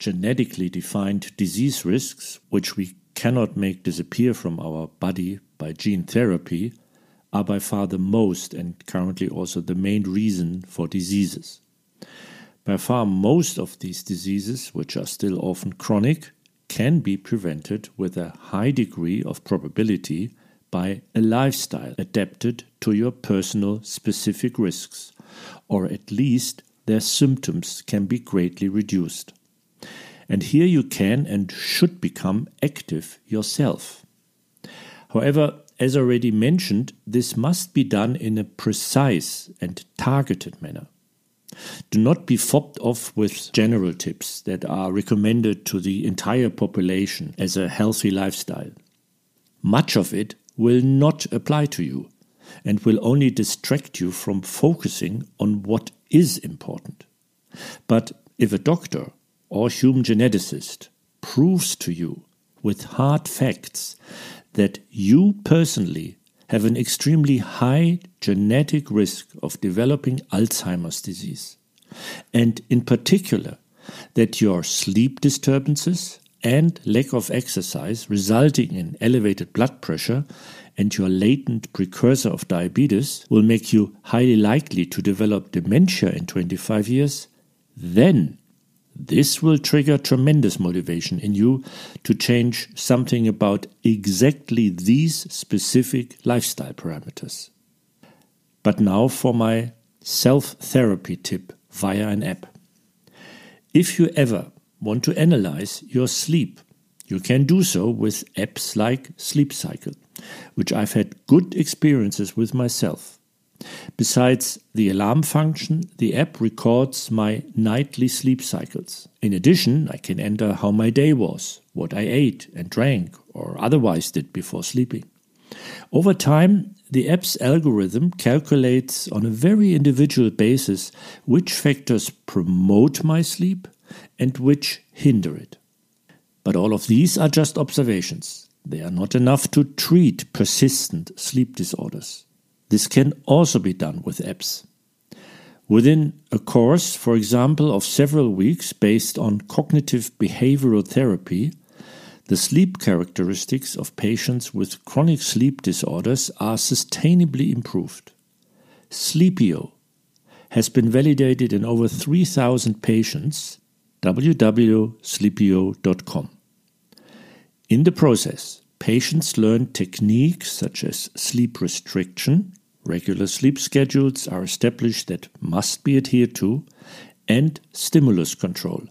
genetically defined disease risks, which we cannot make disappear from our body by gene therapy, are by far the most and currently also the main reason for diseases. By far, most of these diseases, which are still often chronic, can be prevented with a high degree of probability by a lifestyle adapted to your personal specific risks, or at least their symptoms can be greatly reduced. And here you can and should become active yourself. However, as already mentioned, this must be done in a precise and targeted manner. Do not be fobbed off with general tips that are recommended to the entire population as a healthy lifestyle. Much of it will not apply to you and will only distract you from focusing on what is important. But if a doctor or human geneticist proves to you with hard facts that you personally have an extremely high genetic risk of developing Alzheimer's disease, and in particular, that your sleep disturbances and lack of exercise resulting in elevated blood pressure and your latent precursor of diabetes will make you highly likely to develop dementia in 25 years, then this will trigger tremendous motivation in you to change something about exactly these specific lifestyle parameters. But now for my self therapy tip via an app. If you ever want to analyze your sleep, you can do so with apps like Sleep Cycle, which I've had good experiences with myself. Besides the alarm function, the app records my nightly sleep cycles. In addition, I can enter how my day was, what I ate and drank, or otherwise did before sleeping. Over time, the app's algorithm calculates on a very individual basis which factors promote my sleep and which hinder it. But all of these are just observations. They are not enough to treat persistent sleep disorders. This can also be done with apps. Within a course, for example, of several weeks based on cognitive behavioral therapy, the sleep characteristics of patients with chronic sleep disorders are sustainably improved. Sleepio has been validated in over 3,000 patients. www.sleepio.com. In the process, patients learn techniques such as sleep restriction, Regular sleep schedules are established that must be adhered to, and stimulus control,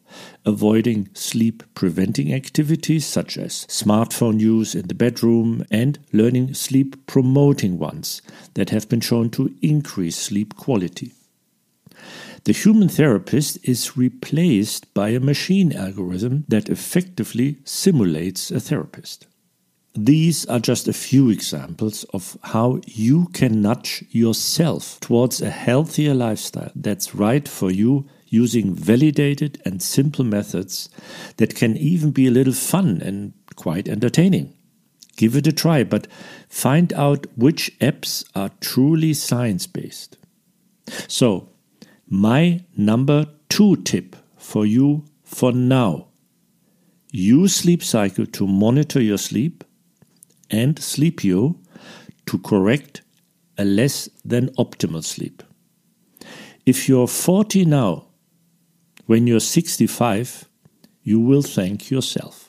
avoiding sleep preventing activities such as smartphone use in the bedroom and learning sleep promoting ones that have been shown to increase sleep quality. The human therapist is replaced by a machine algorithm that effectively simulates a therapist. These are just a few examples of how you can nudge yourself towards a healthier lifestyle that's right for you using validated and simple methods that can even be a little fun and quite entertaining. Give it a try, but find out which apps are truly science based. So, my number two tip for you for now use Sleep Cycle to monitor your sleep and Sleepio to correct a less than optimal sleep. If you're 40 now, when you're 65, you will thank yourself.